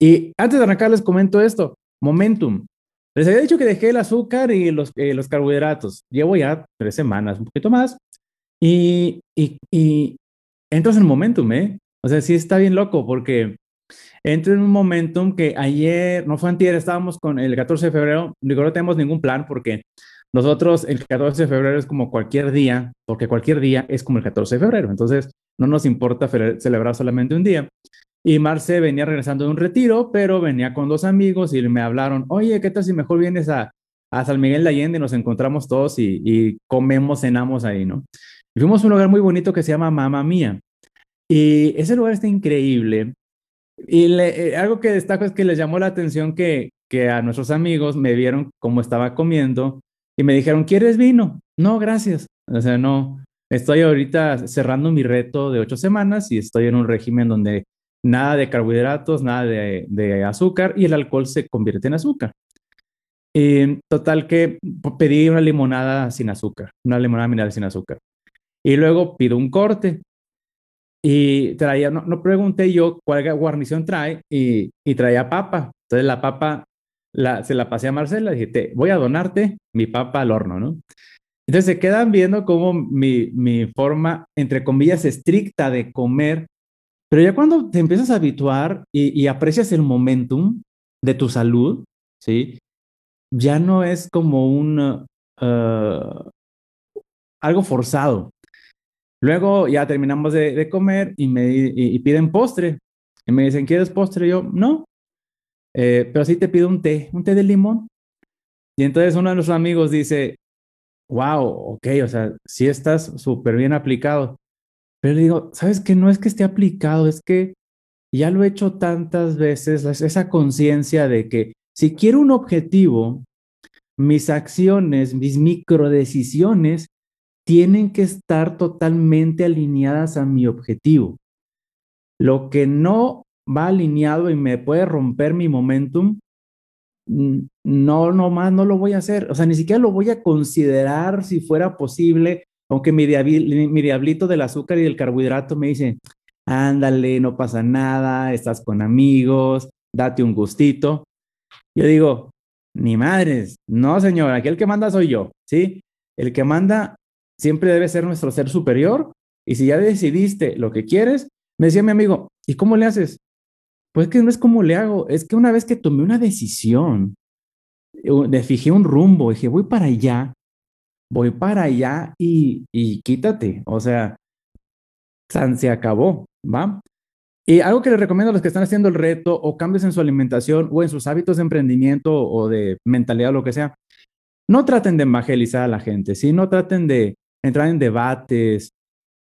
Y antes de arrancar les comento esto, momentum. Les había dicho que dejé el azúcar y los, eh, los carbohidratos. Llevo ya tres semanas, un poquito más. Y, y, y entras en momentum, ¿eh? O sea, sí está bien loco porque entro en un momentum que ayer, no fue antier, estábamos con el 14 de febrero, digo, no tenemos ningún plan porque nosotros el 14 de febrero es como cualquier día, porque cualquier día es como el 14 de febrero, entonces no nos importa celebrar solamente un día. Y Marce venía regresando de un retiro, pero venía con dos amigos y me hablaron, oye, ¿qué tal si mejor vienes a, a San Miguel de Allende nos encontramos todos y, y comemos, cenamos ahí, ¿no? Y fuimos a un lugar muy bonito que se llama Mamá Mía. Y ese lugar está increíble. Y eh, algo que destaco es que les llamó la atención que, que a nuestros amigos me vieron cómo estaba comiendo y me dijeron, ¿quieres vino? No, gracias. O sea, no, estoy ahorita cerrando mi reto de ocho semanas y estoy en un régimen donde nada de carbohidratos, nada de, azúcar y el alcohol se convierte en azúcar. Y total que pedí una limonada sin azúcar, una limonada mineral sin azúcar. Y luego pido un corte y traía, no, no pregunté yo cuál guarnición trae y, y, traía papa. Entonces la papa la, se la pasé a Marcela dije, voy a donarte mi papa al horno, ¿no? Entonces se quedan viendo como mi, mi forma, entre comillas, estricta de comer pero ya cuando te empiezas a habituar y, aprecias el momentum de tu salud, ¿sí? Ya no es como un uh, algo forzado. Luego ya terminamos de, comer y me piden postre. Y me dicen, ¿quieres postre? Y yo, no. Eh, pero sí te pido un té, un té de limón. Y entonces uno de nuestros amigos dice, wow, ok, o sea, sí estás súper bien aplicado. Pero digo, ¿sabes qué? No es que esté aplicado, es que ya lo he hecho tantas veces, esa conciencia de que si quiero un objetivo, mis acciones, mis microdecisiones tienen que estar totalmente alineadas a mi objetivo. Lo que no va alineado y me puede romper mi momentum, no, no más, no lo voy a hacer. O sea, ni siquiera lo voy a considerar si fuera posible aunque mi, diablito del azúcar y del carbohidrato me dice, ándale, no pasa nada, estás con amigos, date un gustito. Yo digo, ni madres, no señor, aquí el que manda soy yo, ¿sí? El que manda siempre debe ser nuestro ser superior y si ya decidiste lo que quieres, me decía mi amigo, ¿y cómo le haces? Pues que no es como le hago, es que una vez que tomé una decisión, de fijé un rumbo, dije, voy para allá, voy para allá y, y quítate. O sea, se acabó, ¿va? Y algo que les recomiendo a los que están haciendo el reto o cambios en su alimentación o en sus hábitos de emprendimiento o de mentalidad o lo que sea, no traten de evangelizar a la gente, ¿sí? No traten de entrar en debates.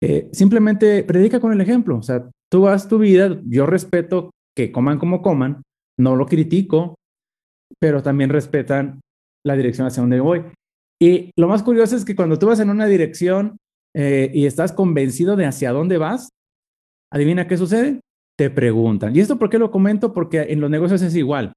Eh, simplemente predica con el ejemplo. O sea, tú haz tu vida, yo respeto que coman como coman, no lo critico, pero también respetan la dirección hacia donde voy. Y lo más curioso es que cuando tú vas en una dirección eh, y estás convencido de hacia dónde vas, adivina qué sucede, te preguntan. ¿Y esto por qué lo comento? Porque en los negocios es igual.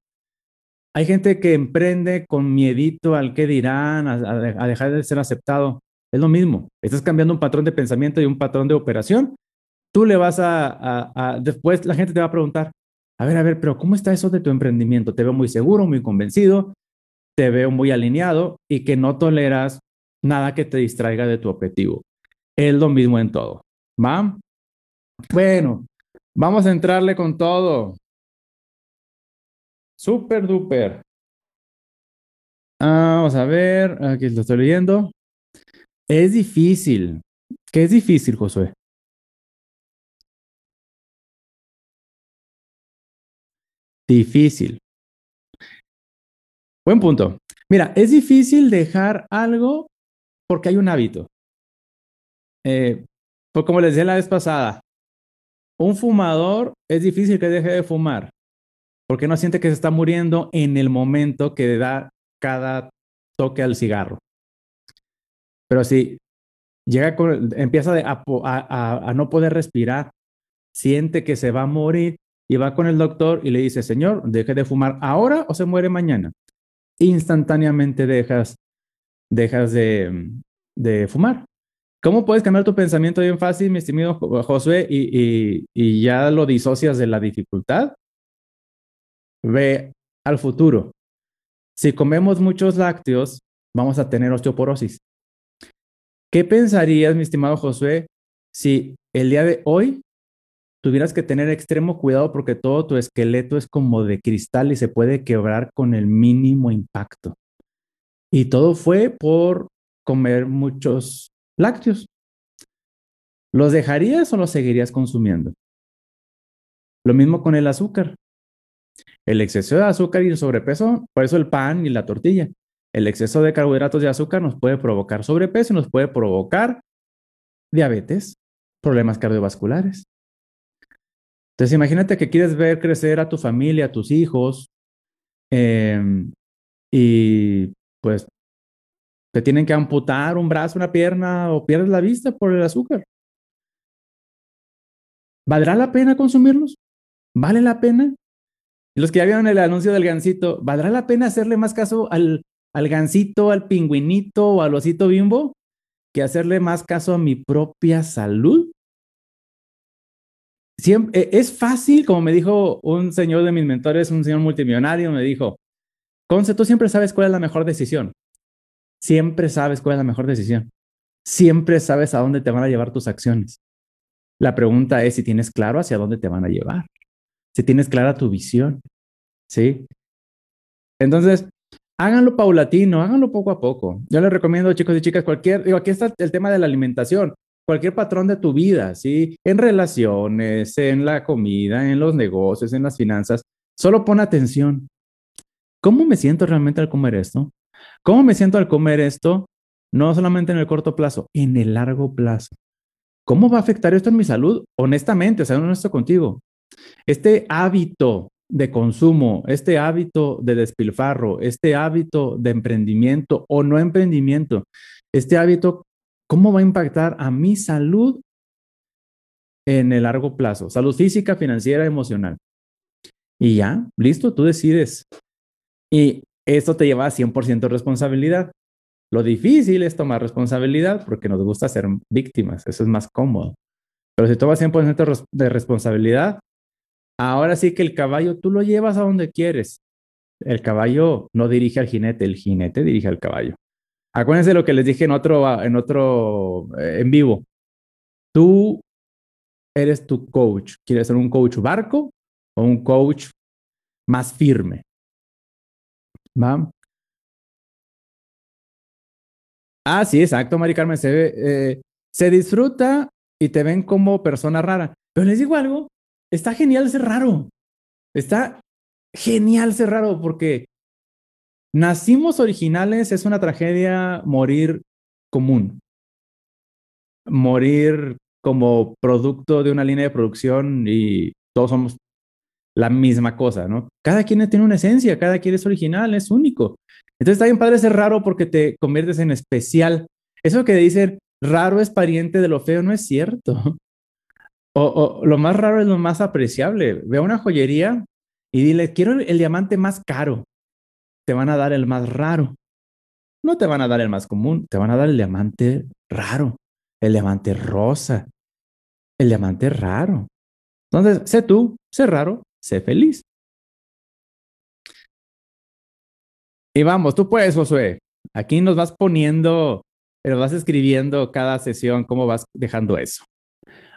Hay gente que emprende con miedito al que dirán, a, dejar de ser aceptado. Es lo mismo. Estás cambiando un patrón de pensamiento y un patrón de operación. Tú le vas a, a, después la gente te va a preguntar, a ver, a ver, pero ¿cómo está eso de tu emprendimiento? Te veo muy seguro, muy convencido, te veo muy alineado y que no toleras nada que te distraiga de tu objetivo. Es lo mismo en todo. ¿Va? Bueno, vamos a entrarle con todo. Super duper. vamos a ver, aquí lo estoy leyendo. Es difícil. ¿Qué es difícil, Josué? Difícil. Buen punto. Mira, es difícil dejar algo porque hay un hábito. Eh, pues como les decía la vez pasada, un fumador es difícil que deje de fumar porque no siente que se está muriendo en el momento que da cada toque al cigarro. Pero si llega con, empieza a, a no poder respirar, siente que se va a morir y va con el doctor y le dice, señor, deje de fumar ahora o se muere mañana instantáneamente dejas, de, fumar. ¿Cómo puedes cambiar tu pensamiento bien fácil, mi estimado Josué, y, y, y, ya lo disocias de la dificultad? ve al futuro. Si comemos muchos lácteos, vamos a tener osteoporosis. ¿Qué pensarías, mi estimado Josué, si el día de hoy tuvieras que tener extremo cuidado porque todo tu esqueleto es como de cristal y se puede quebrar con el mínimo impacto? Y todo fue por comer muchos lácteos. ¿Los dejarías o los seguirías consumiendo? Lo mismo con el azúcar. El exceso de azúcar y el sobrepeso, por eso el pan y la tortilla. El exceso de carbohidratos y azúcar nos puede provocar sobrepeso y nos puede provocar diabetes, problemas cardiovasculares. Entonces, imagínate que quieres ver crecer a tu familia, a tus hijos, em, y pues te tienen que amputar un brazo, una pierna o pierdes la vista por el azúcar. ¿Valdrá la pena consumirlos? ¿Vale la pena? Los que ya vieron el anuncio del gansito, ¿valdrá la pena hacerle más caso al, al gansito, al pingüinito o al osito bimbo que hacerle más caso a mi propia salud? Siempre, e, es fácil, como me dijo un señor de mis mentores, un señor multimillonario, me dijo, Conce, tú siempre sabes cuál es la mejor decisión. Siempre sabes cuál es la mejor decisión. Siempre sabes a dónde te van a llevar tus acciones. La pregunta es si tienes claro hacia dónde te van a llevar si tienes clara tu visión, ¿sí? Entonces, háganlo paulatino, háganlo poco a poco. Yo les recomiendo, chicos y chicas, cualquier, digo, aquí está el tema de la alimentación, cualquier patrón de tu vida, ¿sí? En relaciones, en la comida, en los negocios, en las finanzas, solo pon atención. ¿Cómo me siento realmente al comer esto? ¿Cómo me siento al comer esto? No solamente en el corto plazo, en el largo plazo. ¿Cómo va a afectar esto en mi salud? Honestamente, o sea, honesto contigo. Este hábito de consumo, este hábito de despilfarro, este hábito de emprendimiento o no emprendimiento, este hábito, ¿cómo va a impactar a mi salud en el largo plazo? Salud física, financiera, emocional. Y ya, listo, tú decides. Y esto te lleva a 100% responsabilidad. Lo difícil es tomar responsabilidad porque nos gusta ser víctimas, eso es más cómodo. Pero si tomas 100% de responsabilidad, Ahora sí que el caballo tú lo llevas a donde quieres. El caballo no dirige al jinete, el jinete dirige al caballo. Acuérdense lo que les dije en otro, en otro, eh, en vivo. Tú eres tu coach. ¿Quieres ser un coach barco o un coach más firme? ¿Va? Ah, sí, exacto, Mari Carmen. Se, eh, se disfruta y te ven como persona rara. Pero les digo algo, está genial ser raro. Está genial ser raro porque nacimos originales, es una tragedia morir común. Morir como producto de una línea de producción y todos somos la misma cosa, ¿no? Cada quien tiene una esencia, cada quien es original, es único. Entonces está bien padre ser raro porque te conviertes en especial. Eso que dicen, raro es pariente de lo feo, no es cierto. O, lo más raro es lo más apreciable. Ve a una joyería y dile, quiero el, diamante más caro. Te van a dar el más raro. No te van a dar el más común, te van a dar el diamante raro, el diamante rosa, el diamante raro. Entonces, sé tú, sé raro, sé feliz. Y vamos, tú puedes, Josué. Aquí nos vas poniendo, pero vas escribiendo cada sesión, cómo vas dejando eso.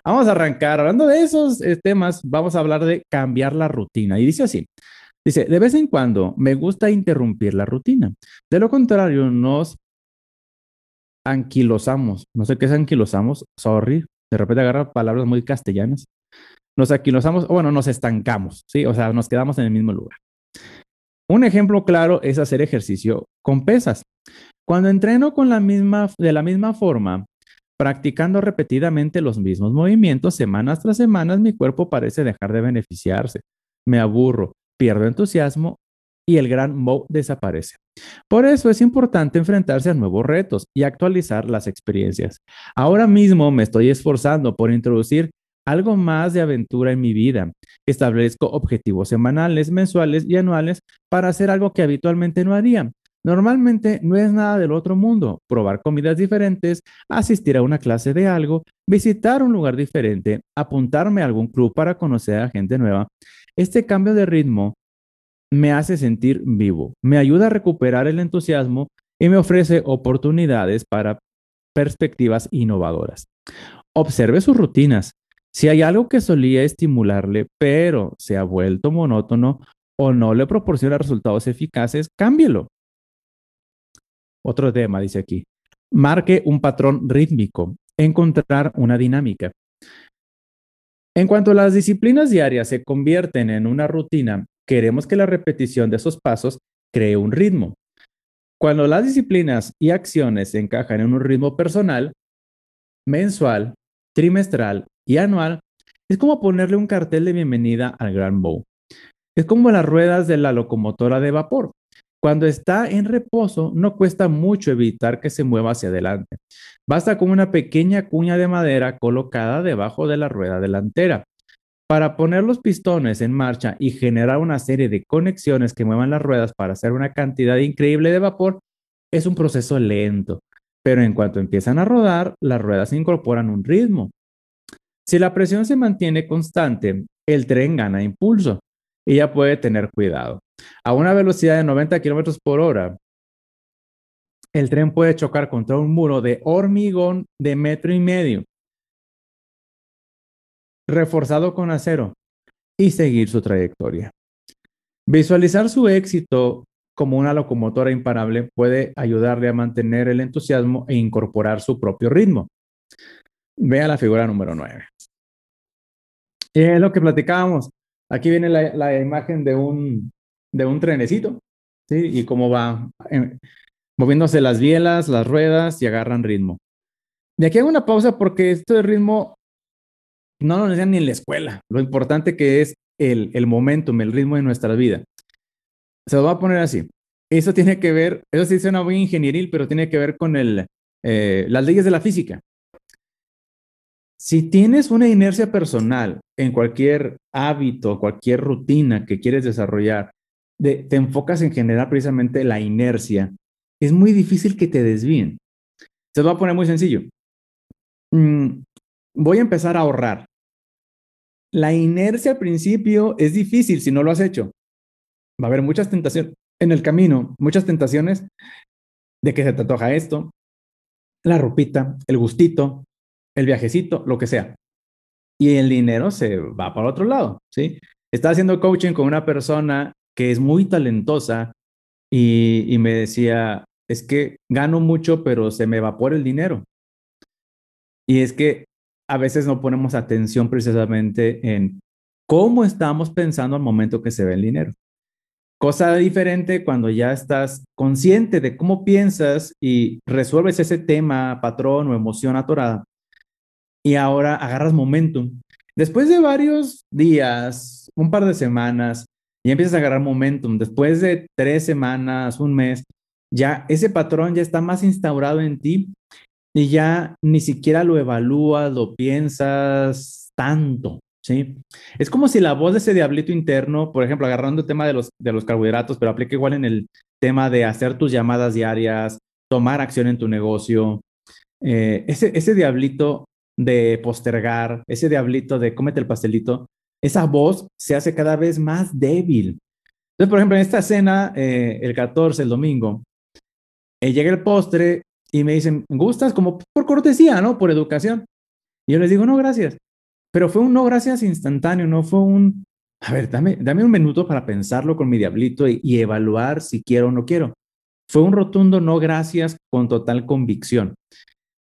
Vamos a arrancar. Hablando de esos temas, vamos a hablar de cambiar la rutina. Y dice así. Dice, de vez en cuando me gusta interrumpir la rutina. De lo contrario, nos anquilosamos. No sé qué es anquilosamos. Sorry. De repente agarra palabras muy castellanas. Nos anquilosamos, o bueno, nos estancamos, ¿sí? O sea, nos quedamos en el mismo lugar. Un ejemplo claro es hacer ejercicio con pesas. Cuando entreno con la misma, de la misma forma, Practicando repetidamente los mismos movimientos semanas tras semanas, mi cuerpo parece dejar de beneficiarse. Me aburro, pierdo entusiasmo y el gran mo desaparece. Por eso es importante enfrentarse a nuevos retos y actualizar las experiencias. Ahora mismo me estoy esforzando por introducir algo más de aventura en mi vida. Establezco objetivos semanales, mensuales y anuales para hacer algo que habitualmente no haría. Normalmente no es nada del otro mundo. Probar comidas diferentes, asistir a una clase de algo, visitar un lugar diferente, apuntarme a algún club para conocer a gente nueva. Este cambio de ritmo me hace sentir vivo, me ayuda a recuperar el entusiasmo y me ofrece oportunidades para perspectivas innovadoras. Observe sus rutinas. Si hay algo que solía estimularle, pero se ha vuelto monótono o no le proporciona resultados eficaces, cámbielo. Otro tema, dice aquí. Marque un patrón rítmico. Encontrar una dinámica. En cuanto las disciplinas diarias se convierten en una rutina, queremos que la repetición de esos pasos cree un ritmo. Cuando las disciplinas y acciones se encajan en un ritmo personal, mensual, trimestral y anual, es como ponerle un cartel de bienvenida al Gran Bow. Es como las ruedas de la locomotora de vapor. Cuando está en reposo, no cuesta mucho evitar que se mueva hacia adelante. Basta con una pequeña cuña de madera colocada debajo de la rueda delantera. Para poner los pistones en marcha y generar una serie de conexiones que muevan las ruedas para hacer una cantidad increíble de vapor, es un proceso lento, pero en cuanto empiezan a rodar, las ruedas incorporan un ritmo. Si la presión se mantiene constante, el tren gana impulso y ya puede tener cuidado. A una velocidad de 90 kilómetros por hora, el tren puede chocar contra un muro de hormigón de metro y medio, reforzado con acero, y seguir su trayectoria. Visualizar su éxito como una locomotora imparable puede ayudarle a mantener el entusiasmo e incorporar su propio ritmo. Vea la figura número 9. Es lo que platicábamos. Aquí viene la, imagen de un, de un trenecito, ¿sí? Y cómo va eh, moviéndose las bielas, las ruedas y agarran ritmo. De aquí hago una pausa porque esto de ritmo no lo necesitan ni en la escuela. Lo importante que es el, el momentum, el ritmo de nuestra vida. Se lo voy a poner así. Eso tiene que ver, eso sí suena muy ingenieril, pero tiene que ver con el, eh, las leyes de la física. Si tienes una inercia personal en cualquier hábito, cualquier rutina que quieres desarrollar, te enfocas en generar precisamente la inercia, es muy difícil que te desvíen. Se lo voy a poner muy sencillo. Mm, voy a empezar a ahorrar. La inercia al principio es difícil si no lo has hecho. Va a haber muchas tentaciones en el camino, muchas tentaciones de que se te antoja esto, la ropita, el gustito, el viajecito, lo que sea. Y el dinero se va para otro lado, ¿sí? Estaba haciendo coaching con una persona que es muy talentosa y, y me decía, es que gano mucho, pero se me evapora el dinero. Y es que a veces no ponemos atención precisamente en cómo estamos pensando al momento que se ve el dinero. Cosa diferente cuando ya estás consciente de cómo piensas y resuelves ese tema, patrón o emoción atorada y ahora agarras momentum. Después de varios días, un par de semanas, ya empiezas a agarrar momentum. Después de tres semanas, un mes, ya ese patrón ya está más instaurado en ti y ya ni siquiera lo evalúas, lo piensas tanto, ¿sí? Es como si la voz de ese diablito interno, por ejemplo, agarrando el tema de los, de los carbohidratos, pero aplica igual en el tema de hacer tus llamadas diarias, tomar acción en tu negocio, eh, ese, ese diablito de postergar, ese diablito de cómete el pastelito, esa voz se hace cada vez más débil. Entonces, por ejemplo, en esta cena, eh, el 14, el domingo, eh, llega el postre y me dicen, ¿gustas? Como por cortesía, ¿no? Por educación. Y yo les digo, no, gracias. Pero fue un no gracias instantáneo, no fue un, a ver, dame, dame un minuto para pensarlo con mi diablito y evaluar si quiero o no quiero. Fue un rotundo no gracias con total convicción.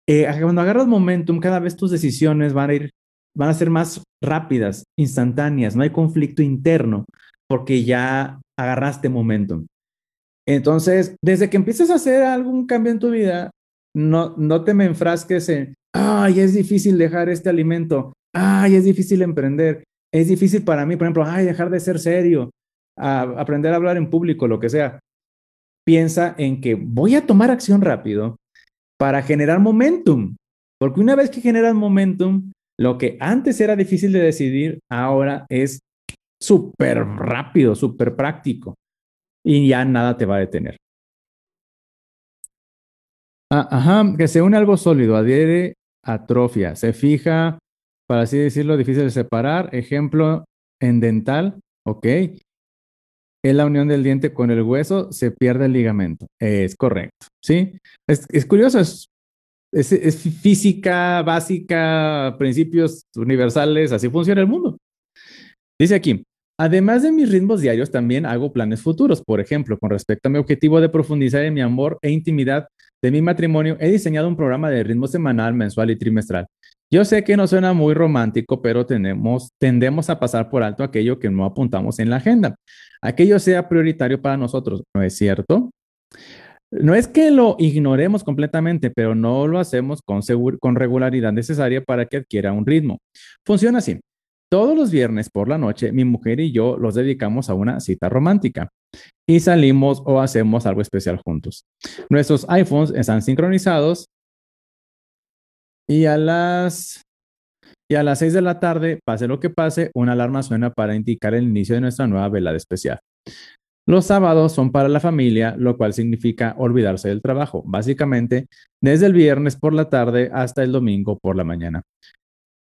Eh, cuando agarras momentum, cada vez tus decisiones van a ir, van a ser más rápidas, instantáneas, no hay conflicto interno, porque ya agarraste momentum. Entonces, desde que empieces a hacer algún cambio en tu vida, no, no te me enfrasques en, ay, es difícil dejar este alimento, ay, es difícil emprender, es difícil para mí, por ejemplo, ay, dejar de ser serio, aprender a hablar en público, lo que sea. Piensa en que voy a tomar acción rápido para generar momentum. Porque una vez que generas momentum, lo que antes era difícil de decidir, ahora es súper rápido, súper práctico. Y ya nada te va a detener. Ah, ajá, que se une algo sólido, adhiere, atrofia, se fija, para así decirlo, difícil de separar. Ejemplo en dental, ok. Es la unión del diente con el hueso, se pierde el ligamento. Es correcto, ¿sí? Es, curioso, es, es, física básica, principios universales, así funciona el mundo. Dice aquí, además de mis ritmos diarios, también hago planes futuros. Por ejemplo, con respecto a mi objetivo de profundizar en mi amor e intimidad de mi matrimonio, he diseñado un programa de ritmo semanal, mensual y trimestral. Yo sé que no suena muy romántico, pero tendemos a pasar por alto aquello que no apuntamos en la agenda. Aquello sea prioritario para nosotros, ¿no es cierto? No es que lo ignoremos completamente, pero no lo hacemos con, con regularidad necesaria para que adquiera un ritmo. Funciona así. Todos los viernes por la noche, mi mujer y yo los dedicamos a una cita romántica y salimos o hacemos algo especial juntos. Nuestros iPhones están sincronizados y a las y a las 6 de la tarde, pase lo que pase, una alarma suena para indicar el inicio de nuestra nueva velada especial. Los sábados son para la familia, lo cual significa olvidarse del trabajo, básicamente desde el viernes por la tarde hasta el domingo por la mañana.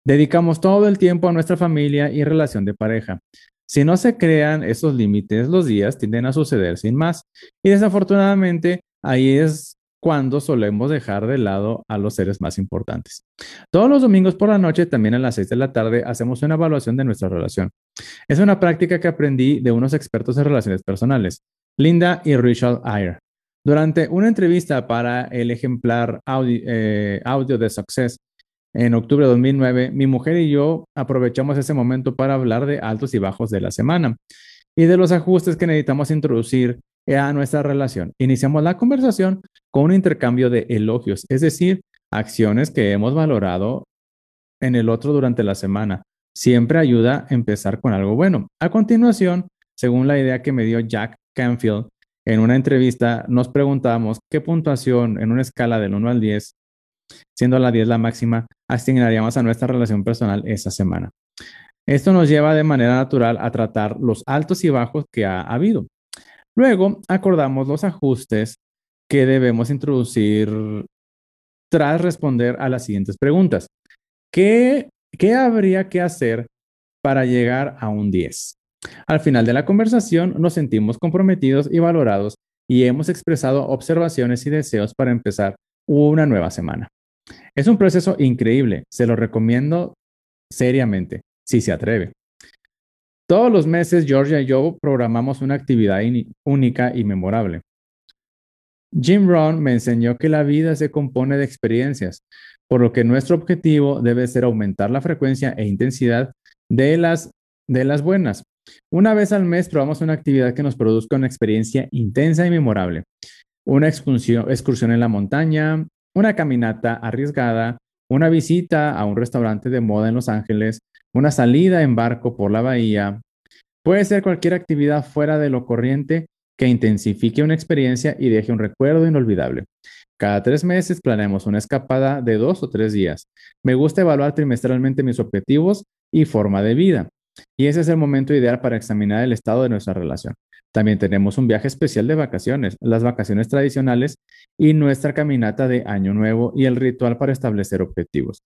Dedicamos todo el tiempo a nuestra familia y relación de pareja. Si no se crean esos límites, los días tienden a suceder sin más. Y desafortunadamente, ahí es cuando solemos dejar de lado a los seres más importantes. Todos los domingos por la noche, también a las 6 de la tarde, hacemos una evaluación de nuestra relación. Es una práctica que aprendí de unos expertos en relaciones personales, Linda y Richard Ayer. Durante una entrevista para el ejemplar audio, eh, audio de Success en octubre de 2009, mi mujer y yo aprovechamos ese momento para hablar de altos y bajos de la semana y de los ajustes que necesitamos introducir a nuestra relación. Iniciamos la conversación con un intercambio de elogios, es decir, acciones que hemos valorado en el otro durante la semana. Siempre ayuda a empezar con algo bueno. A continuación, según la idea que me dio Jack Canfield en una entrevista, nos preguntamos qué puntuación en una escala del 1 al 10, siendo la 10 la máxima, asignaríamos a nuestra relación personal esa semana. Esto nos lleva de manera natural a tratar los altos y bajos que ha habido. Luego acordamos los ajustes que debemos introducir tras responder a las siguientes preguntas. ¿Qué, habría que hacer para llegar a un 10? Al final de la conversación nos sentimos comprometidos y valorados y hemos expresado observaciones y deseos para empezar una nueva semana. Es un proceso increíble, se lo recomiendo seriamente, si se atreve. Todos los meses, Georgia y yo programamos una actividad única y memorable. Jim Rohn me enseñó que la vida se compone de experiencias, por lo que nuestro objetivo debe ser aumentar la frecuencia e intensidad de las, de las buenas. Una vez al mes probamos una actividad que nos produzca una experiencia intensa y memorable. Una excursión, excursión en la montaña, una caminata arriesgada, una visita a un restaurante de moda en Los Ángeles, una salida en barco por la bahía. Puede ser cualquier actividad fuera de lo corriente que intensifique una experiencia y deje un recuerdo inolvidable. Cada tres meses planeamos una escapada de dos o tres días. Me gusta evaluar trimestralmente mis objetivos y forma de vida. Y ese es el momento ideal para examinar el estado de nuestra relación. También tenemos un viaje especial de vacaciones, las vacaciones tradicionales y nuestra caminata de Año Nuevo y el ritual para establecer objetivos.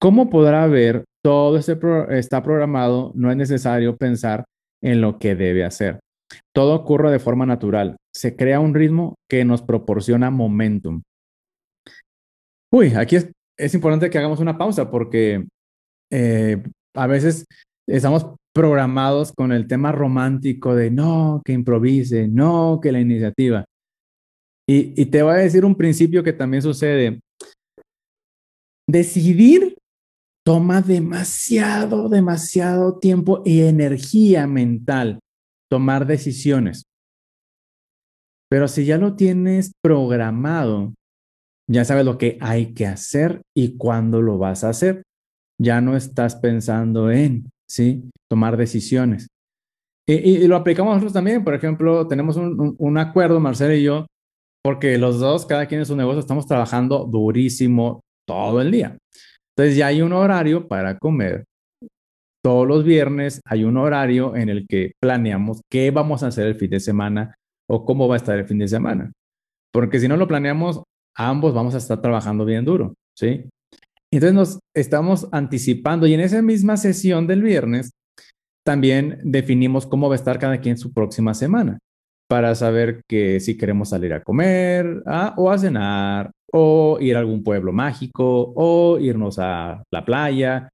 ¿Cómo podrá ver todo este está programado? No es necesario pensar en lo que debe hacer. Todo ocurre de forma natural. Se crea un ritmo que nos proporciona momentum. Uy, aquí es, importante que hagamos una pausa porque eh, a veces estamos programados con el tema romántico de no, que improvise, no, que la iniciativa. Y, y te voy a decir un principio que también sucede. Decidir toma demasiado, demasiado tiempo y energía mental tomar decisiones. Pero si ya lo tienes programado, ya sabes lo que hay que hacer y cuándo lo vas a hacer. Ya no estás pensando en, ¿sí? Tomar decisiones. Y, lo aplicamos nosotros también. Por ejemplo, tenemos un, acuerdo, Marcelo y yo, porque los dos, cada quien en su negocio, estamos trabajando durísimo todo el día. Entonces ya hay un horario para comer. Todos los viernes hay un horario en el que planeamos qué vamos a hacer el fin de semana o cómo va a estar el fin de semana. Porque si no lo planeamos, ambos vamos a estar trabajando bien duro, ¿sí? Entonces nos estamos anticipando y en esa misma sesión del viernes también definimos cómo va a estar cada quien su próxima semana para saber que si queremos salir a comer ¿ah? o a cenar o ir a algún pueblo mágico o irnos a la playa.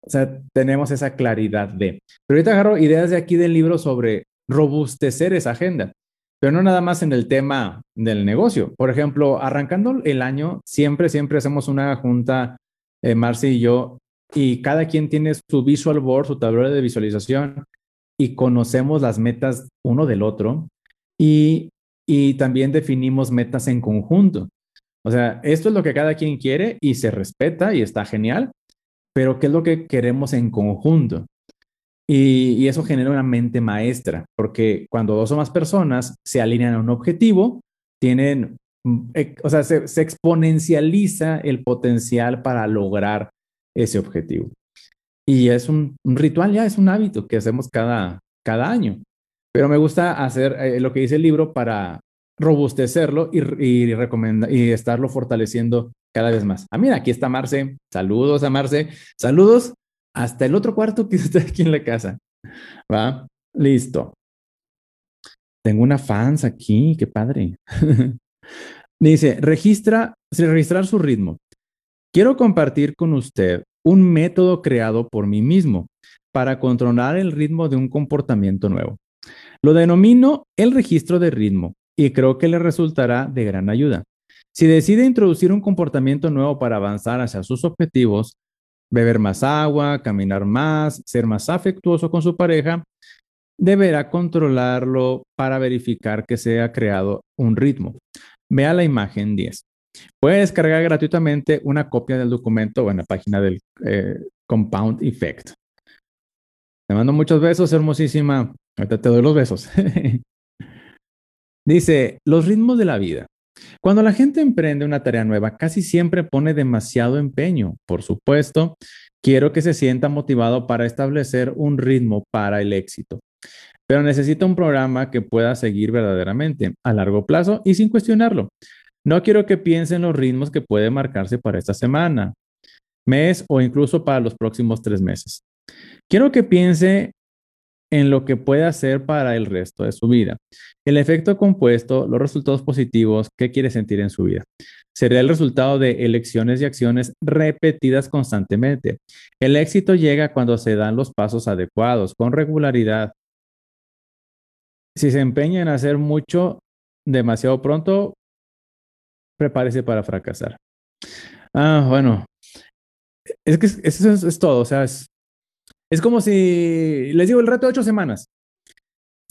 O sea, tenemos esa claridad de. Pero ahorita agarro ideas de aquí del libro sobre robustecer esa agenda, pero no nada más en el tema del negocio. Por ejemplo, arrancando el año, siempre, siempre hacemos una junta, eh, Marci y yo, y cada quien tiene su visual board, su tablero de visualización, y conocemos las metas uno del otro y, y también definimos metas en conjunto. O sea, esto es lo que cada quien quiere y se respeta y está genial, pero ¿qué es lo que queremos en conjunto? Y, eso genera una mente maestra, porque cuando dos o más personas se alinean a un objetivo, tienen, o sea, se, se exponencializa el potencial para lograr ese objetivo. Y es un, ritual, ya es un hábito que hacemos cada, cada año. Pero me gusta hacer eh, lo que dice el libro para robustecerlo y, y, y estarlo fortaleciendo cada vez más. Ah, mira, aquí está Marce. Saludos a Marce. Saludos hasta el otro cuarto que está aquí en la casa. ¿Va? Listo. Tengo una fans aquí, qué padre. Dice, registra, registrar su ritmo. Quiero compartir con usted un método creado por mí mismo para controlar el ritmo de un comportamiento nuevo. Lo denomino el registro de ritmo y creo que le resultará de gran ayuda. Si decide introducir un comportamiento nuevo para avanzar hacia sus objetivos, beber más agua, caminar más, ser más afectuoso con su pareja, deberá controlarlo para verificar que se ha creado un ritmo. Vea la imagen 10. Puede descargar gratuitamente una copia del documento en la página del eh, Compound Effect. Te mando muchos besos, hermosísima. Ahorita te doy los besos. Dice, los ritmos de la vida. Cuando la gente emprende una tarea nueva, casi siempre pone demasiado empeño. Por supuesto, quiero que se sienta motivado para establecer un ritmo para el éxito. Pero necesita un programa que pueda seguir verdaderamente a largo plazo y sin cuestionarlo. No quiero que piense en los ritmos que puede marcarse para esta semana, mes o incluso para los próximos tres meses. Quiero que piense en lo que puede hacer para el resto de su vida. El efecto compuesto, los resultados positivos que quiere sentir en su vida. Sería el resultado de elecciones y acciones repetidas constantemente. El éxito llega cuando se dan los pasos adecuados, con regularidad. Si se empeña en hacer mucho demasiado pronto, prepárese para fracasar. Ah, bueno. Es que eso es, todo. O sea, es, es, como si les digo el reto de ocho semanas.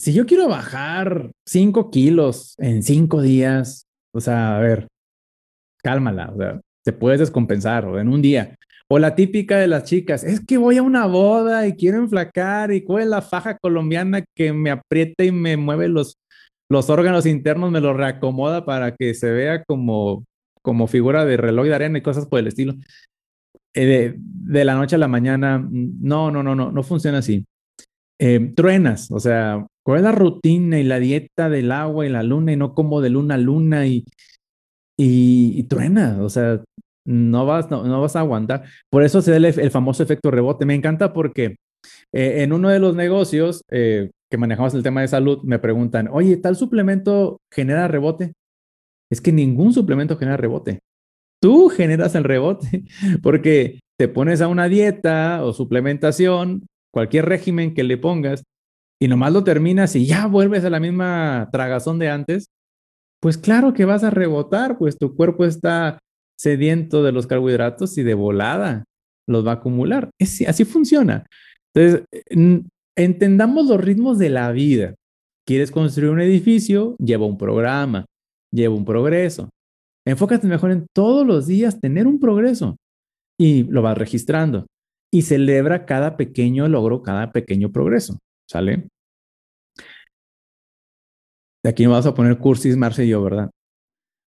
Si yo quiero bajar cinco kilos en cinco días, o sea, a ver, cálmala. O sea, te puedes descompensar o en un día. O la típica de las chicas, es que voy a una boda y quiero enflacar y cuál es la faja colombiana que me aprieta y me mueve los los órganos internos me los reacomoda para que se vea como, como figura de reloj de arena y cosas por el estilo. Eh, de, la noche a la mañana, no, no, no, no, no funciona así. Eh, truenas, o sea, ¿cuál es la rutina y la dieta del agua y la luna y no como de luna a luna y, y, truena, o sea, no vas, no, vas a aguantar. Por eso se da el, famoso efecto rebote. Me encanta porque eh, en uno de los negocios, que manejamos el tema de salud, me preguntan, oye, ¿tal suplemento genera rebote? Es que ningún suplemento genera rebote. Tú generas el rebote porque te pones a una dieta o suplementación, cualquier régimen que le pongas, y nomás lo terminas y ya vuelves a la misma tragazón de antes, pues claro que vas a rebotar, pues tu cuerpo está sediento de los carbohidratos y de volada los va a acumular. así funciona. Entonces, Entendamos los ritmos de la vida. ¿Quieres construir un edificio? Lleva un programa, lleva un progreso. Enfócate mejor en todos los días tener un progreso y lo vas registrando y celebra cada pequeño logro, cada pequeño progreso. ¿Sale? De aquí no vas a poner cursis, Marce y yo, ¿verdad?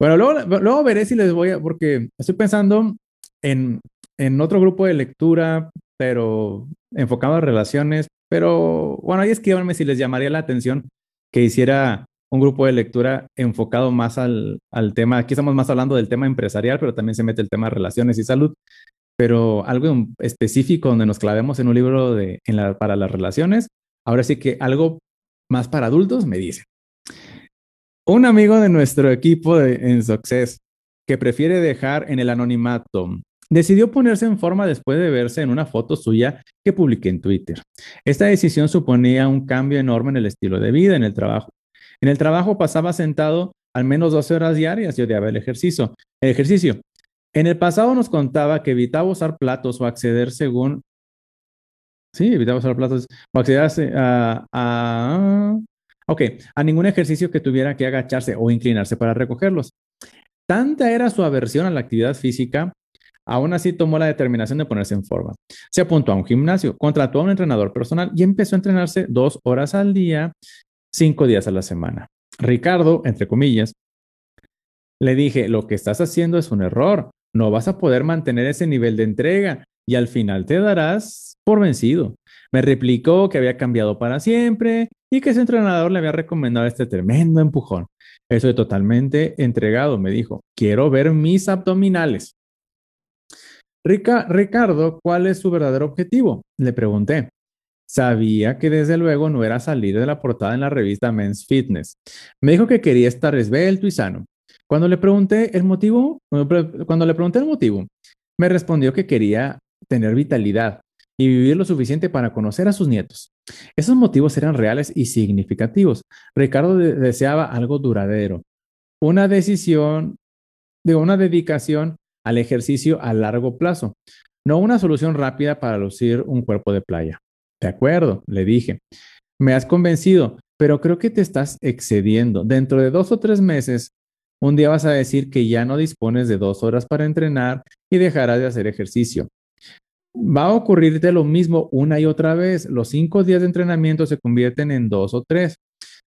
Bueno, luego, luego veré si les voy a, porque estoy pensando en, en otro grupo de lectura, pero enfocado a relaciones, pero bueno, ahí escríbanme si les llamaría la atención que hiciera un grupo de lectura enfocado más al, al, tema. Aquí estamos más hablando del tema empresarial, pero también se mete el tema de relaciones y salud. pero algo específico donde nos clavemos en un libro de, para las relaciones. Ahora sí que algo más para adultos me dice. Un amigo de nuestro equipo en Success que prefiere dejar en el anonimato decidió ponerse en forma después de verse en una foto suya que publiqué en Twitter. Esta decisión suponía un cambio enorme en el estilo de vida en el trabajo. En el trabajo pasaba sentado al menos 12 horas diarias y odiaba el ejercicio. El ejercicio. En el pasado nos contaba que evitaba usar platos o acceder según... Sí, evitaba usar platos o acceder a, a... Ok, a ningún ejercicio que tuviera que agacharse o inclinarse para recogerlos. Tanta era su aversión a la actividad física, aún así tomó la determinación de ponerse en forma. Se apuntó a un gimnasio, contrató a un entrenador personal y empezó a entrenarse dos horas al día, cinco días a la semana. Ricardo, entre comillas, le dije, lo que estás haciendo es un error no vas a poder mantener ese nivel de entrega y al final te darás por vencido. Me replicó que había cambiado para siempre y que su entrenador le había recomendado este tremendo empujón. Estoy totalmente entregado, me dijo. Quiero ver mis abdominales. Ricardo, ¿cuál es su verdadero objetivo? Le pregunté. Sabía que desde luego no era salir de la portada en la revista Men's Fitness. Me dijo que quería estar esbelto y sano. Cuando le pregunté el motivo, cuando le pregunté el motivo, me respondió que quería tener vitalidad y vivir lo suficiente para conocer a sus nietos. Esos motivos eran reales y significativos. Ricardo deseaba algo duradero, una decisión, de una dedicación al ejercicio a largo plazo, no una solución rápida para lucir un cuerpo de playa. De acuerdo, le dije. Me has convencido, pero creo que te estás excediendo. Dentro de dos o tres meses un día vas a decir que ya no dispones de dos horas para entrenar y dejarás de hacer ejercicio. Va a ocurrirte lo mismo una y otra vez. Los cinco días de entrenamiento se convierten en dos o tres.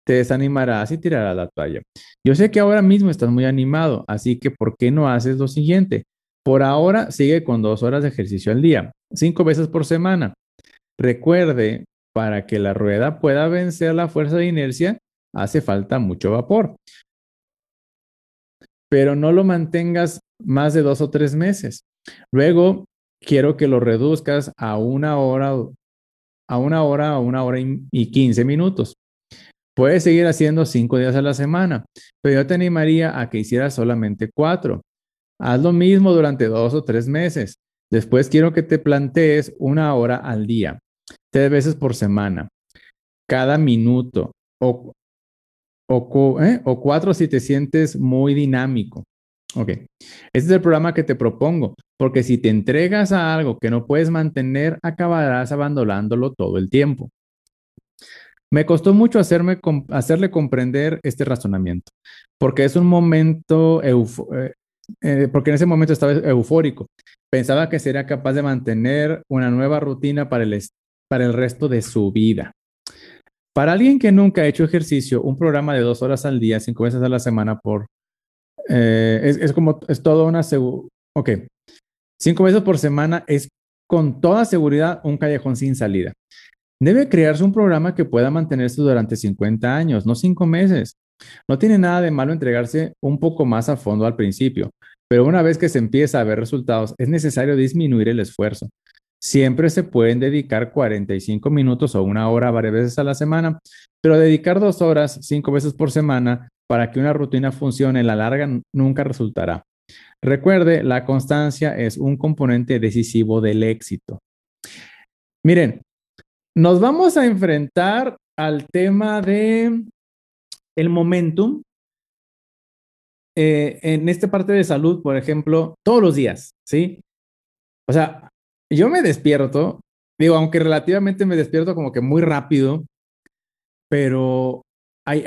Te desanimarás y tirarás la toalla. Yo sé que ahora mismo estás muy animado, así que ¿por qué no haces lo siguiente? Por ahora sigue con dos horas de ejercicio al día, cinco veces por semana. Recuerde, para que la rueda pueda vencer la fuerza de inercia, hace falta mucho vapor pero no lo mantengas más de dos o tres meses. Luego, quiero que lo reduzcas a una hora, a una hora, o una hora y quince minutos. Puedes seguir haciendo cinco días a la semana, pero yo te animaría a que hicieras solamente cuatro. Haz lo mismo durante dos o tres meses. Después quiero que te plantees una hora al día, tres veces por semana, cada minuto o o, ¿eh? o cuatro si te sientes muy dinámico. Ok, este es el programa que te propongo, porque si te entregas a algo que no puedes mantener, acabarás abandonándolo todo el tiempo. Me costó mucho hacerme, hacerle comprender este razonamiento, porque es un momento, eh, eh, porque en ese momento estaba eufórico. Pensaba que sería capaz de mantener una nueva rutina para el, para el resto de su vida. Para alguien que nunca ha hecho ejercicio, un programa de dos horas al día, cinco veces a la semana por... Eh, es, como, es todo una... Ok, cinco veces por semana es con toda seguridad un callejón sin salida. Debe crearse un programa que pueda mantenerse durante 50 años, no cinco meses. No tiene nada de malo entregarse un poco más a fondo al principio, pero una vez que se empieza a ver resultados, es necesario disminuir el esfuerzo. Siempre se pueden dedicar 45 minutos o una hora varias veces a la semana, pero dedicar dos horas cinco veces por semana para que una rutina funcione en la larga nunca resultará. Recuerde, la constancia es un componente decisivo del éxito. Miren, nos vamos a enfrentar al tema de el momentum. Eh, en esta parte de salud, por ejemplo, todos los días, ¿sí? O sea, yo me despierto, digo, aunque relativamente me despierto como que muy rápido, pero hay,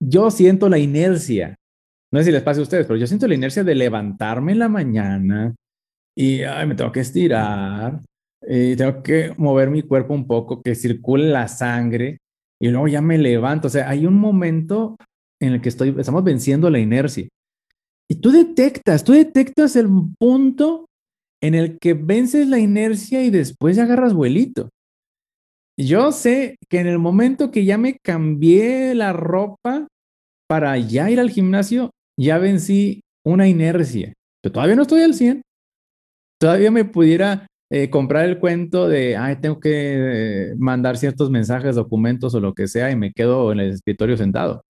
yo siento la inercia. No sé si les pasa a ustedes, pero yo siento la inercia de levantarme en la mañana y me tengo que estirar, y tengo que mover mi cuerpo un poco, que circule la sangre y luego ya me levanto. O sea, hay un momento en el que estoy, estamos venciendo la inercia. Y tú detectas, tú detectas el punto en el que vences la inercia y después agarras vuelito. Yo sé que en el momento que ya me cambié la ropa para ya ir al gimnasio, ya vencí una inercia. Pero todavía no estoy al 100. todavía me pudiera eh, comprar el cuento de, ay, tengo que eh, mandar ciertos mensajes, documentos o lo que sea y me quedo en el escritorio sentado.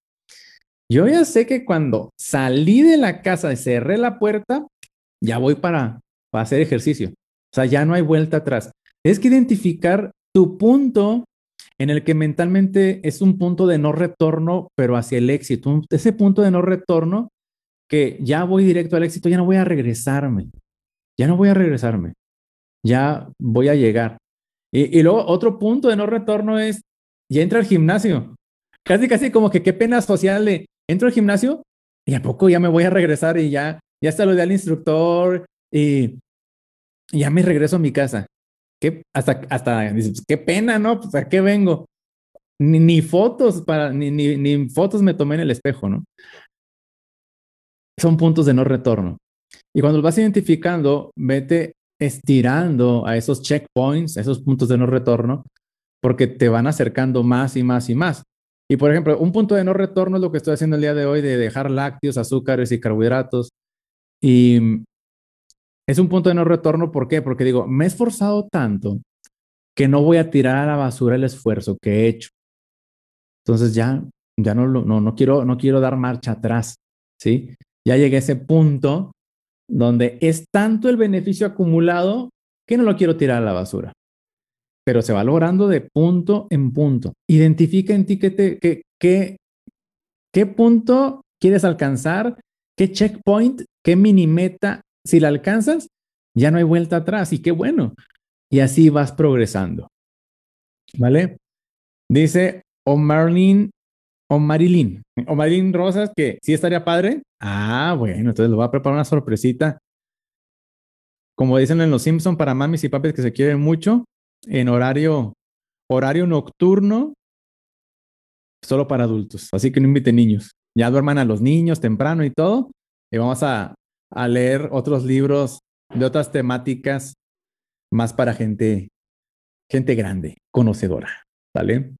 Yo ya sé que cuando salí de la casa y cerré la puerta, ya voy para, para hacer ejercicio. O sea, ya no hay vuelta atrás. Es que identificar tu punto en el que mentalmente es un punto de no retorno, pero hacia el éxito. Ese punto de no retorno que ya voy directo al éxito, ya no voy a regresarme. Ya no voy a regresarme. Ya voy a llegar. Y, y luego otro punto de no retorno es, ya entra al gimnasio. Casi, casi como que qué pena social de, entro al gimnasio y a poco ya me voy a regresar y ya, ya saludé al instructor y ya me regreso a mi casa. ¿Qué, hasta, hasta, qué pena, ¿no? Pues a qué vengo. Ni, ni fotos para, ni, ni, ni, fotos me tomé en el espejo, ¿no? Son puntos de no retorno. Y cuando los vas identificando, vete estirando a esos checkpoints, a esos puntos de no retorno, porque te van acercando más y más y más. Y por ejemplo, un punto de no retorno es lo que estoy haciendo el día de hoy, de dejar lácteos, azúcares y carbohidratos. Y es un punto de no retorno, ¿por qué? Porque digo, me he esforzado tanto que no voy a tirar a la basura el esfuerzo que he hecho. Entonces ya, ya no, no, no, quiero, no quiero dar marcha atrás, ¿sí? Ya llegué a ese punto donde es tanto el beneficio acumulado que no lo quiero tirar a la basura. Pero se va logrando de punto en punto. Identifica en ti qué, te, qué, qué, qué punto quieres alcanzar, qué checkpoint, qué mini meta si la alcanzas, ya no hay vuelta atrás y qué bueno. Y así vas progresando. ¿Vale? Dice Omarlin, Omarilin, Omarilin Rosas, que sí estaría padre. Ah, bueno, entonces lo voy a preparar una sorpresita. Como dicen en Los Simpson para mamis y papis que se quieren mucho, en horario, horario nocturno, solo para adultos. Así que no inviten niños. Ya duerman a los niños temprano y todo. Y vamos a, a leer otros libros de otras temáticas más para gente, gente grande, conocedora, ¿vale?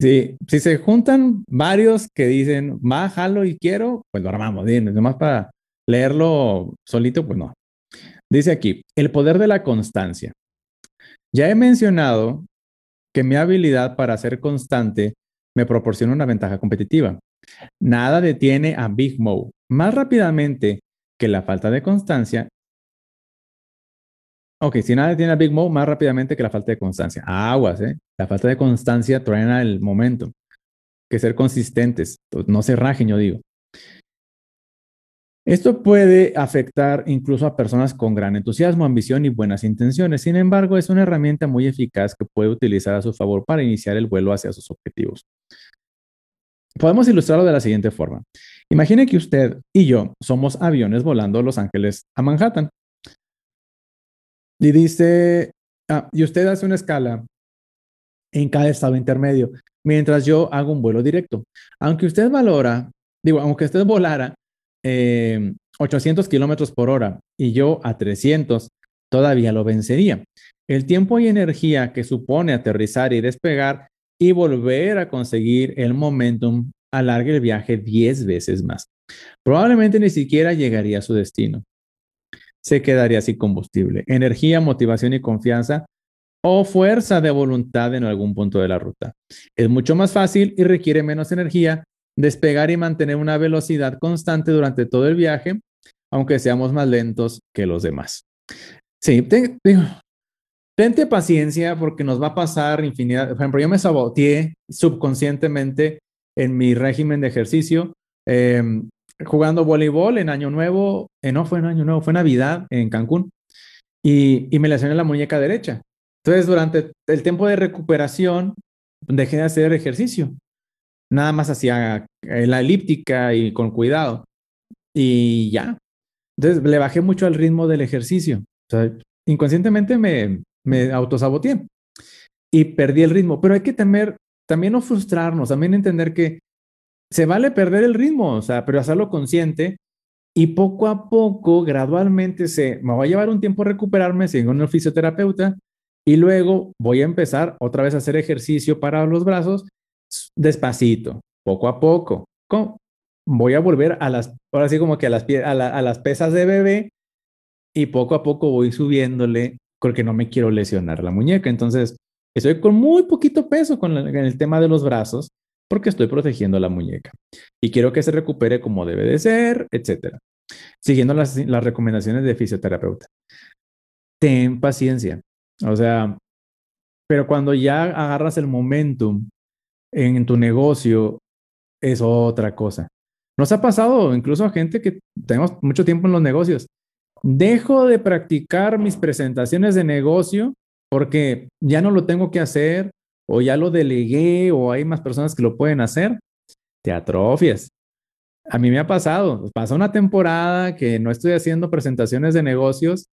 Sí, si se juntan varios que dicen, bájalo y quiero, pues lo armamos, nomás para leerlo solito, pues no. Dice aquí, el poder de la constancia. Ya he mencionado que mi habilidad para ser constante me proporciona una ventaja competitiva. Nada detiene a Big Mo. Más rápidamente que la falta de constancia. Ok, si nada tiene a Big Mo más rápidamente que la falta de constancia. Aguas, ¿eh? La falta de constancia truena el momento. Que ser consistentes, no se rajen, yo digo. Esto puede afectar incluso a personas con gran entusiasmo, ambición y buenas intenciones. Sin embargo, es una herramienta muy eficaz que puede utilizar a su favor para iniciar el vuelo hacia sus objetivos. Podemos ilustrarlo de la siguiente forma. Imagine que usted y yo somos aviones volando Los Ángeles a Manhattan. Y dice, ah, y usted hace una escala en cada estado intermedio, mientras yo hago un vuelo directo. Aunque usted valora, digo, aunque usted volara 800 eh, kilómetros por hora y yo a 300, todavía lo vencería. El tiempo y energía que supone aterrizar y despegar y volver a conseguir el momentum alargue el viaje 10 veces más. Probablemente ni siquiera llegaría a su destino. Se quedaría sin combustible, energía, motivación y confianza o fuerza de voluntad en algún punto de la ruta. Es mucho más fácil y requiere menos energía despegar y mantener una velocidad constante durante todo el viaje, aunque seamos más lentos que los demás. Sí, ten, tente paciencia porque nos va a pasar infinidad. Por ejemplo, yo me saboteé subconscientemente en mi régimen de ejercicio, em, jugando voleibol en Año Nuevo, eh, no fue en Año Nuevo, fue Navidad en Cancún, y, me lesioné la muñeca derecha. Entonces, durante el tiempo de recuperación, dejé de hacer ejercicio. Nada más hacía eh, la elíptica y con cuidado. Y ya. Entonces, le bajé mucho al ritmo del ejercicio. Inconscientemente me, me autosaboteé y perdí el ritmo. Pero hay que temer también no frustrarnos, también entender que se vale perder el ritmo, o sea, pero hacerlo consciente y poco a poco, gradualmente, se, me va a llevar un tiempo recuperarme, sigo en el fisioterapeuta y luego voy a empezar otra vez a hacer ejercicio para los brazos despacito, poco a poco. Voy a volver a las, ahora sí como que a las, a, a las pesas de bebé y poco a poco voy subiéndole porque no me quiero lesionar la muñeca. Entonces, estoy con muy poquito peso con el tema de los brazos porque estoy protegiendo la muñeca y quiero que se recupere como debe de ser, etcétera. Siguiendo las, recomendaciones de fisioterapeuta. Ten paciencia. O sea, pero cuando ya agarras el momentum en tu negocio, es otra cosa. Nos ha pasado incluso a gente que tenemos mucho tiempo en los negocios. Dejo de practicar mis presentaciones de negocio porque ya no lo tengo que hacer o ya lo delegué o hay más personas que lo pueden hacer. Te atrofias. A mí me ha pasado. Pasa una temporada que no estoy haciendo presentaciones de negocios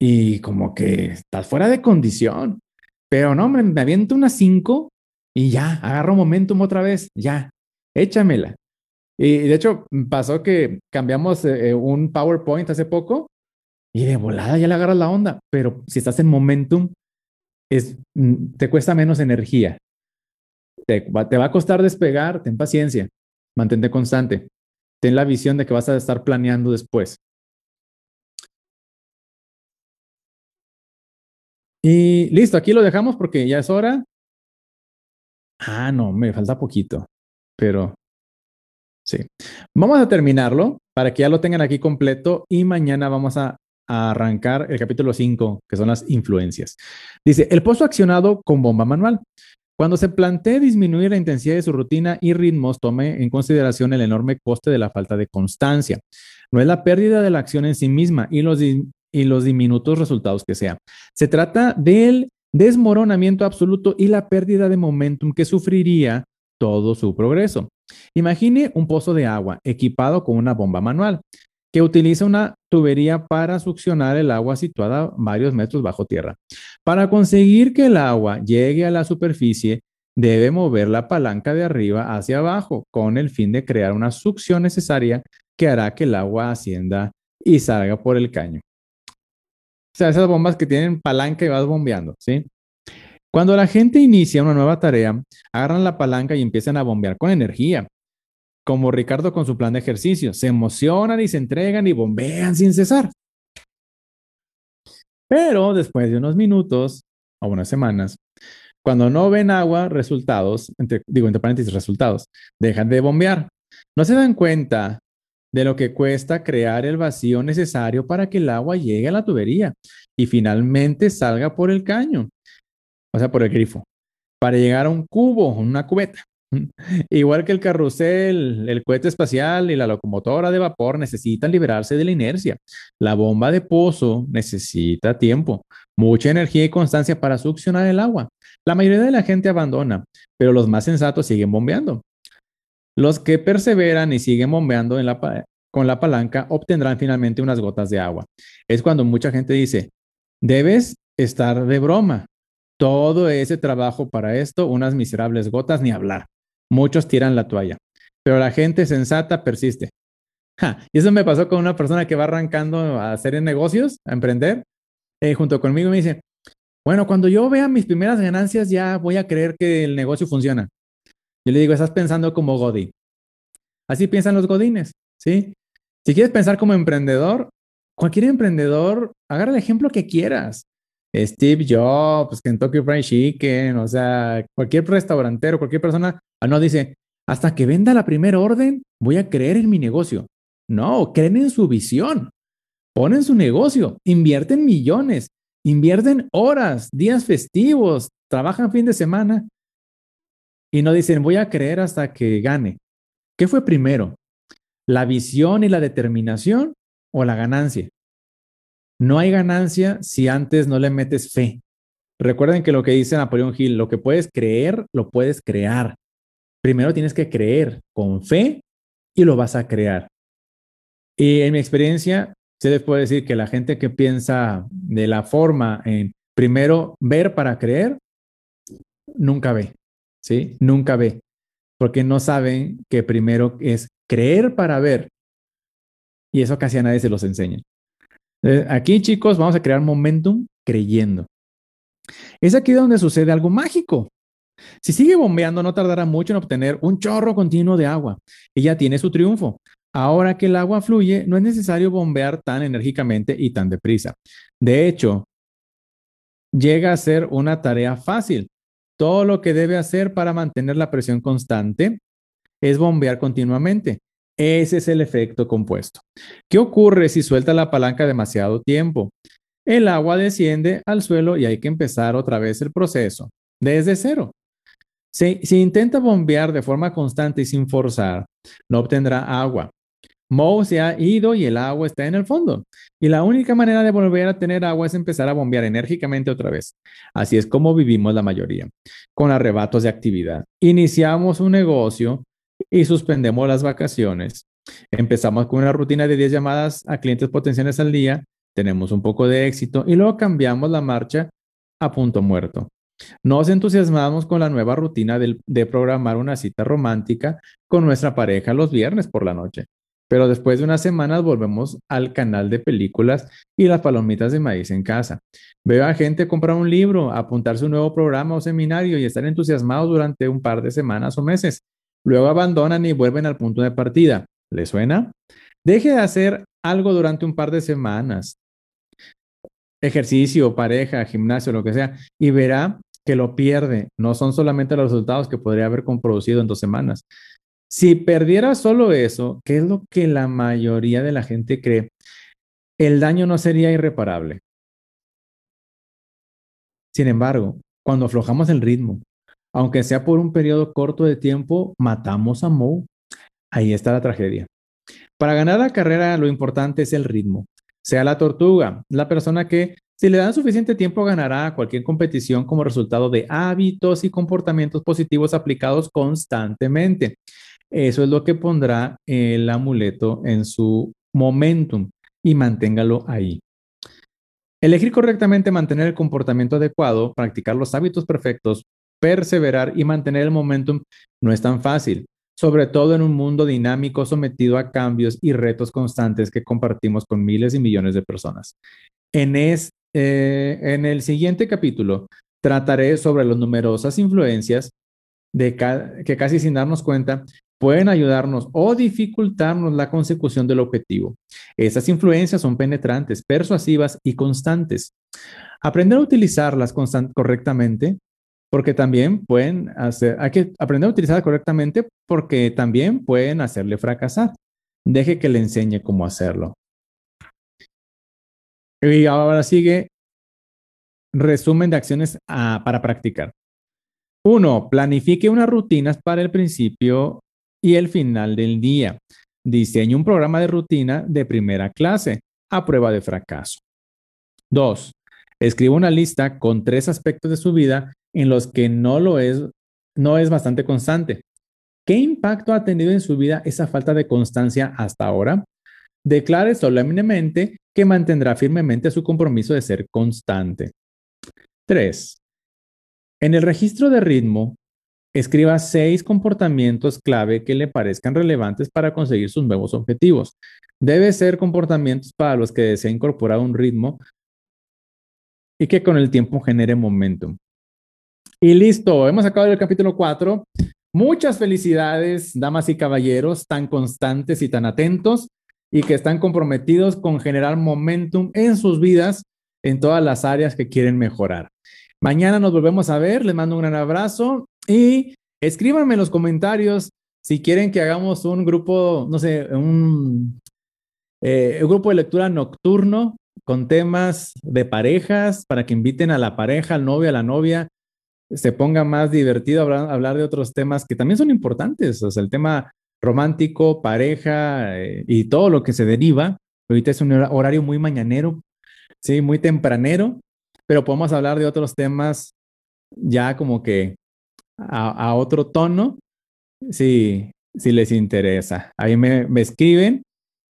y como que estás fuera de condición. Pero no, me, me aviento unas cinco y ya, agarro momentum otra vez, ya, échamela. Y de hecho, pasó que cambiamos eh, eh, un PowerPoint hace poco y de volada ya le agarras la onda, pero si estás en momentum, es, mm, te cuesta menos energía. Te te va a costar despegar, ten paciencia, mantente constante, ten la visión de que vas a estar planeando después. Y listo, aquí lo dejamos porque ya es hora. Ah, no, me falta poquito, pero sí. Vamos a terminarlo para que ya lo tengan aquí completo y mañana vamos a, arrancar el capítulo 5, que son las influencias. Dice, el pozo accionado con bomba manual. Cuando se plantee disminuir la intensidad de su rutina y ritmos, tome en consideración el enorme coste de la falta de constancia. No es la pérdida de la acción en sí misma y los, y los diminutos resultados que sea. Se trata del desmoronamiento absoluto y la pérdida de momentum que sufriría todo su progreso. Imagine un pozo de agua equipado con una bomba manual que utiliza una tubería para succionar el agua situada varios metros bajo tierra. Para conseguir que el agua llegue a la superficie, debe mover la palanca de arriba hacia abajo con el fin de crear una succión necesaria que hará que el agua ascienda y salga por el caño. O sea, esas bombas que tienen palanca y vas bombeando, ¿sí? Cuando la gente inicia una nueva tarea, agarran la palanca y empiezan a bombear con energía. Como Ricardo con su plan de ejercicio, se emocionan y se entregan y bombean sin cesar. Pero después de unos minutos o unas semanas, cuando no ven agua, resultados, digo entre paréntesis, resultados, dejan de bombear. No se dan cuenta de lo que cuesta crear el vacío necesario para que el agua llegue a la tubería y finalmente salga por el caño, o sea, por el grifo, para llegar a un cubo, una cubeta. Igual que el carrusel, el cohete espacial y la locomotora de vapor necesitan liberarse de la inercia. La bomba de pozo necesita tiempo, mucha energía y constancia para succionar el agua. La mayoría de la gente abandona, pero los más sensatos siguen bombeando. Los que perseveran y siguen bombeando con la palanca obtendrán finalmente unas gotas de agua. Es cuando mucha gente dice, debes estar de broma. Todo ese trabajo para esto, unas miserables gotas, ni hablar. Muchos tiran la toalla, pero la gente sensata persiste. y eso me pasó con una persona que va arrancando a hacer negocios, a emprender, eh, junto conmigo me dice, bueno, cuando yo vea mis primeras ganancias ya voy a creer que el negocio funciona. Yo le digo, estás pensando como Godín. Así piensan los Godines, ¿sí? Si quieres pensar como emprendedor, cualquier emprendedor, agarra el ejemplo que quieras. Steve Jobs, Kentucky Fried Chicken, o sea, cualquier restaurantero, cualquier persona, ah, no dice, hasta que venda la primera orden, voy a creer en mi negocio. No, creen en su visión, ponen su negocio, invierten millones, invierten horas, días festivos, trabajan fin de semana y no dicen, voy a creer hasta que gane. ¿Qué fue primero? ¿La visión y la determinación o la ganancia? No hay ganancia si antes no le metes fe. Recuerden que lo que dice Napoleón Hill, lo que puedes creer, lo puedes crear. Primero tienes que creer con fe y lo vas a crear. Y en mi experiencia, se les puede decir que la gente que piensa de la forma en primero ver para creer, nunca ve. ¿sí? Nunca ve, porque no saben que primero es creer para ver. Y eso casi a nadie se los enseña. Eh, aquí, chicos, vamos a crear momentum creyendo. Es aquí donde sucede algo mágico. Si sigue bombeando, no tardará mucho en obtener un chorro continuo de agua y ya tiene su triunfo. Ahora que el agua fluye, no es necesario bombear tan enérgicamente y tan deprisa. De hecho, llega a ser una tarea fácil. Todo lo que debe hacer para mantener la presión constante es bombear continuamente. Ese es el efecto compuesto. ¿Qué ocurre si suelta la palanca demasiado tiempo? El agua desciende al suelo y hay que empezar otra vez el proceso, desde cero. Si, intenta bombear de forma constante y sin forzar, no obtendrá agua. Moe se ha ido y el agua está en el fondo. Y la única manera de volver a tener agua es empezar a bombear enérgicamente otra vez. Así es como vivimos la mayoría, con arrebatos de actividad. Iniciamos un negocio y suspendemos las vacaciones. Empezamos con una rutina de 10 llamadas a clientes potenciales al día, tenemos un poco de éxito y luego cambiamos la marcha a punto muerto. Nos entusiasmamos con la nueva rutina de, programar una cita romántica con nuestra pareja los viernes por la noche. Pero después de unas semanas volvemos al canal de películas y las palomitas de maíz en casa. Veo a gente comprar un libro, apuntarse a un nuevo programa o seminario y estar entusiasmados durante un par de semanas o meses. Luego abandonan y vuelven al punto de partida. ¿Le suena? Deje de hacer algo durante un par de semanas. Ejercicio, pareja, gimnasio, lo que sea, y verá que lo pierde. No son solamente los resultados que podría haber producido en dos semanas. Si perdiera solo eso, que es lo que la mayoría de la gente cree, el daño no sería irreparable. Sin embargo, cuando aflojamos el ritmo, aunque sea por un periodo corto de tiempo, matamos a Mo. Ahí está la tragedia. Para ganar la carrera, lo importante es el ritmo. Sea la tortuga, la persona que, si le dan suficiente tiempo, ganará cualquier competición como resultado de hábitos y comportamientos positivos aplicados constantemente. Eso es lo que pondrá el amuleto en su momentum y manténgalo ahí. Elegir correctamente mantener el comportamiento adecuado, practicar los hábitos perfectos, perseverar y mantener el momentum no es tan fácil, sobre todo en un mundo dinámico sometido a cambios y retos constantes que compartimos con miles y millones de personas. En, es, eh, en el siguiente capítulo trataré sobre las numerosas influencias de que casi sin darnos cuenta pueden ayudarnos o dificultarnos la consecución del objetivo. Esas influencias son penetrantes, persuasivas y constantes. Aprender a utilizarlas correctamente porque también pueden hacer, hay que aprender a utilizarla correctamente porque también pueden hacerle fracasar. Deje que le enseñe cómo hacerlo. Y ahora sigue resumen de acciones ah, para practicar. Uno, planifique unas rutinas para el principio y el final del día. Diseñe un programa de rutina de primera clase a prueba de fracaso. Dos, escriba una lista con tres aspectos de su vida en los que no lo es, no es bastante constante. ¿Qué impacto ha tenido en su vida esa falta de constancia hasta ahora? Declare solemnemente que mantendrá firmemente su compromiso de ser constante. 3. En el registro de ritmo, escriba seis comportamientos clave que le parezcan relevantes para conseguir sus nuevos objetivos. Debe ser comportamientos para los que desea incorporar un ritmo y que con el tiempo genere momentum. Y listo, hemos acabado el capítulo 4. Muchas felicidades, damas y caballeros, tan constantes y tan atentos y que están comprometidos con generar momentum en sus vidas en todas las áreas que quieren mejorar. Mañana nos volvemos a ver, les mando un gran abrazo y escríbanme en los comentarios si quieren que hagamos un grupo, no sé, un, eh, un grupo de lectura nocturno con temas de parejas para que inviten a la pareja, al novio, a la novia se ponga más divertido hablar, hablar de otros temas que también son importantes, o sea, el tema romántico, pareja eh, y todo lo que se deriva. Ahorita es un horario muy mañanero, sí, muy tempranero, pero podemos hablar de otros temas ya como que a, otro tono, si, si les interesa. Ahí me, me escriben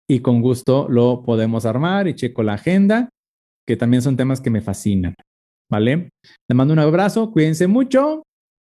y con gusto lo podemos armar y checo la agenda, que también son temas que me fascinan. ¿Vale? Les mando un abrazo, cuídense mucho